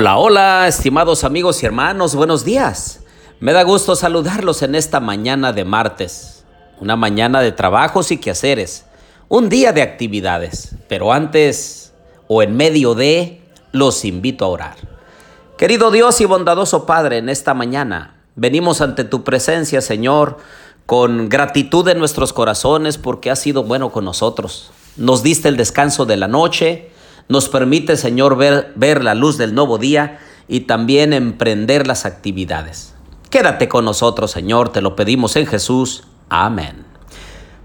Hola, hola, estimados amigos y hermanos, buenos días. Me da gusto saludarlos en esta mañana de martes, una mañana de trabajos y quehaceres, un día de actividades, pero antes o en medio de, los invito a orar. Querido Dios y bondadoso Padre, en esta mañana venimos ante tu presencia, Señor, con gratitud en nuestros corazones porque has sido bueno con nosotros. Nos diste el descanso de la noche, nos permite, Señor, ver, la luz del nuevo día y también emprender las actividades. Quédate con nosotros, Señor, te lo pedimos en Jesús. Amén.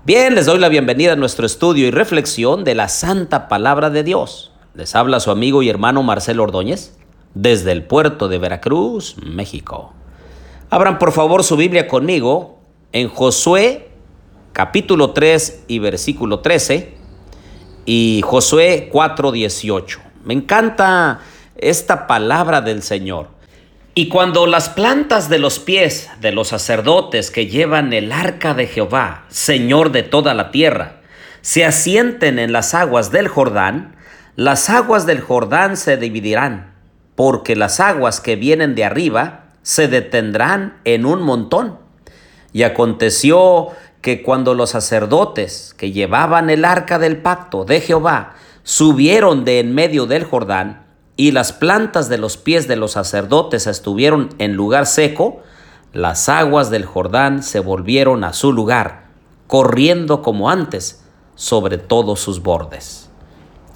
Bien, les doy la bienvenida a nuestro estudio y reflexión de la Santa Palabra de Dios. Les habla su amigo y hermano Marcelo Ordóñez desde el puerto de Veracruz, México. Abran por favor su Biblia conmigo en Josué capítulo 3 y versículo 13 y Josué 4:18. Me encanta esta palabra del Señor. Y cuando las plantas de los pies de los sacerdotes que llevan el arca de Jehová, Señor de toda la tierra, se asienten en las aguas del Jordán, las aguas del Jordán se dividirán, porque las aguas que vienen de arriba se detendrán en un montón. Y aconteció que cuando los sacerdotes que llevaban el arca del pacto de Jehová subieron de en medio del Jordán, y las plantas de los pies de los sacerdotes estuvieron en lugar seco, las aguas del Jordán se volvieron a su lugar, corriendo como antes sobre todos sus bordes.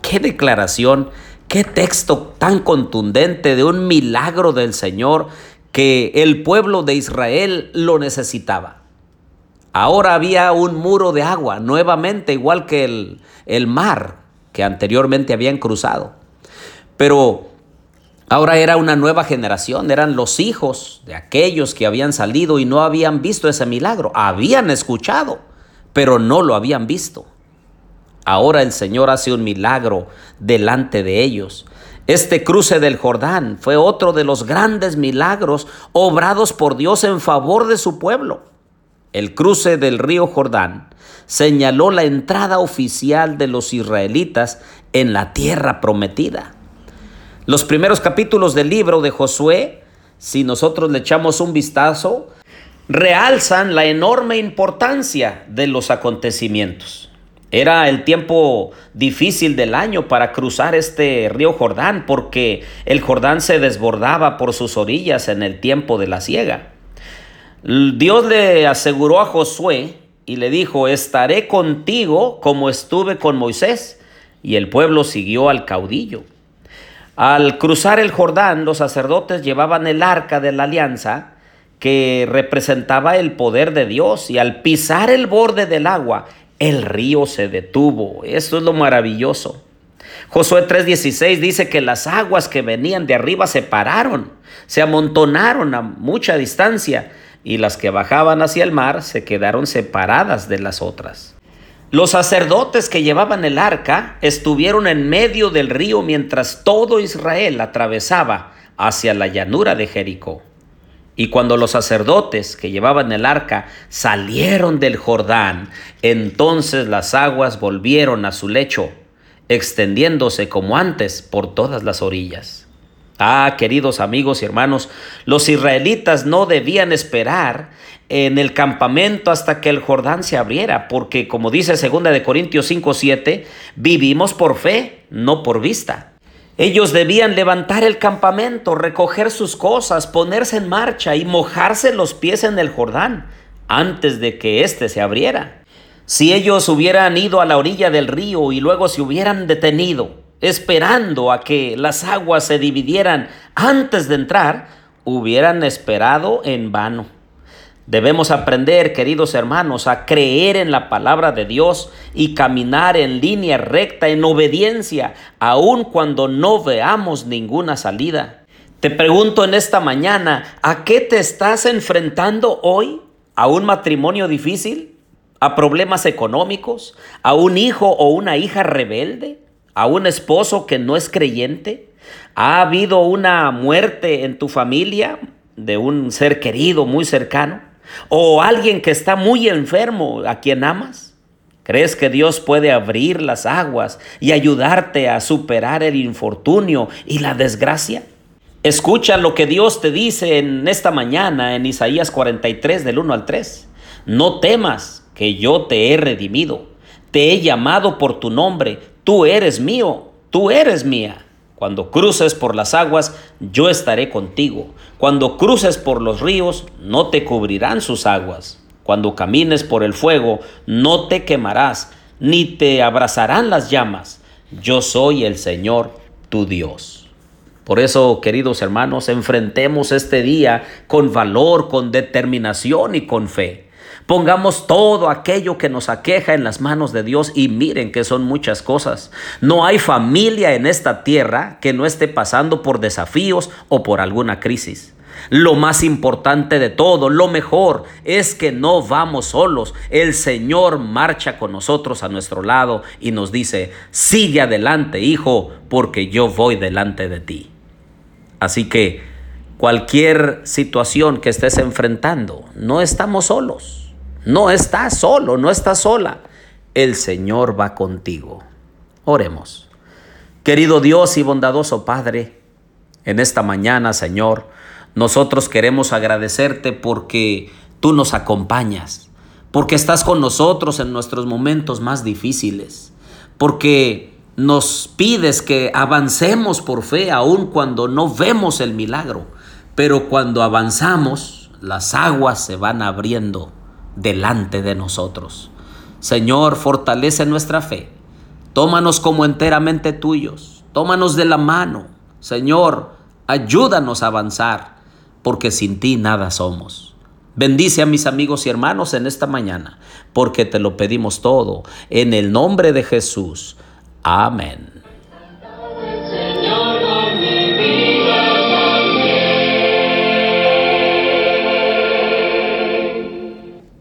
Qué declaración, qué texto tan contundente de un milagro del Señor que el pueblo de Israel lo necesitaba. Ahora había un muro de agua, nuevamente igual que el, el mar que anteriormente habían cruzado. Pero ahora era una nueva generación, eran los hijos de aquellos que habían salido y no habían visto ese milagro. Habían escuchado, pero no lo habían visto. Ahora el Señor hace un milagro delante de ellos. Este cruce del Jordán fue otro de los grandes milagros obrados por Dios en favor de su pueblo el cruce del río Jordán, señaló la entrada oficial de los israelitas en la tierra prometida. Los primeros capítulos del libro de Josué, si nosotros le echamos un vistazo, realzan la enorme importancia de los acontecimientos. Era el tiempo difícil del año para cruzar este río Jordán porque el Jordán se desbordaba por sus orillas en el tiempo de la siega. Dios le aseguró a Josué y le dijo, estaré contigo como estuve con Moisés. Y el pueblo siguió al caudillo. Al cruzar el Jordán, los sacerdotes llevaban el arca de la alianza que representaba el poder de Dios y al pisar el borde del agua, el río se detuvo. Eso es lo maravilloso. Josué 3:16 dice que las aguas que venían de arriba se pararon, se amontonaron a mucha distancia y las que bajaban hacia el mar se quedaron separadas de las otras. Los sacerdotes que llevaban el arca estuvieron en medio del río mientras todo Israel atravesaba hacia la llanura de Jericó. Y cuando los sacerdotes que llevaban el arca salieron del Jordán, entonces las aguas volvieron a su lecho, extendiéndose como antes por todas las orillas. Ah, queridos amigos y hermanos, los israelitas no debían esperar en el campamento hasta que el Jordán se abriera, porque como dice 2 de Corintios 5:7, vivimos por fe, no por vista. Ellos debían levantar el campamento, recoger sus cosas, ponerse en marcha y mojarse los pies en el Jordán antes de que éste se abriera. Si ellos hubieran ido a la orilla del río y luego se hubieran detenido, esperando a que las aguas se dividieran antes de entrar, hubieran esperado en vano. Debemos aprender, queridos hermanos, a creer en la palabra de Dios y caminar en línea recta, en obediencia, aun cuando no veamos ninguna salida. Te pregunto en esta mañana, ¿a qué te estás enfrentando hoy? ¿A un matrimonio difícil? ¿A problemas económicos? ¿A un hijo o una hija rebelde? A un esposo que no es creyente? ¿Ha habido una muerte en tu familia de un ser querido muy cercano? ¿O alguien que está muy enfermo a quien amas? ¿Crees que Dios puede abrir las aguas y ayudarte a superar el infortunio y la desgracia? Escucha lo que Dios te dice en esta mañana en Isaías 43 del 1 al 3. No temas que yo te he redimido, te he llamado por tu nombre, tú eres mío, tú eres mía. Cuando cruces por las aguas, yo estaré contigo. Cuando cruces por los ríos, no te cubrirán sus aguas. Cuando camines por el fuego, no te quemarás, ni te abrazarán las llamas. Yo soy el Señor, tu Dios. Por eso, queridos hermanos, enfrentemos este día con valor, con determinación y con fe. Pongamos todo aquello que nos aqueja en las manos de Dios y miren que son muchas cosas. No hay familia en esta tierra que no esté pasando por desafíos o por alguna crisis. Lo más importante de todo, lo mejor, es que no vamos solos. El Señor marcha con nosotros a nuestro lado y nos dice, sigue adelante, hijo, porque yo voy delante de ti. Así que cualquier situación que estés enfrentando, no estamos solos. No estás solo, no estás sola. El Señor va contigo. Oremos. Querido Dios y bondadoso Padre, en esta mañana, Señor, nosotros queremos agradecerte porque tú nos acompañas, porque estás con nosotros en nuestros momentos más difíciles, porque nos pides que avancemos por fe aun cuando no vemos el milagro, pero cuando avanzamos, las aguas se van abriendo delante de nosotros. Señor, fortalece nuestra fe. Tómanos como enteramente tuyos. Tómanos de la mano. Señor, ayúdanos a avanzar, porque sin ti nada somos. Bendice a mis amigos y hermanos en esta mañana, porque te lo pedimos todo en el nombre de Jesús. Amen.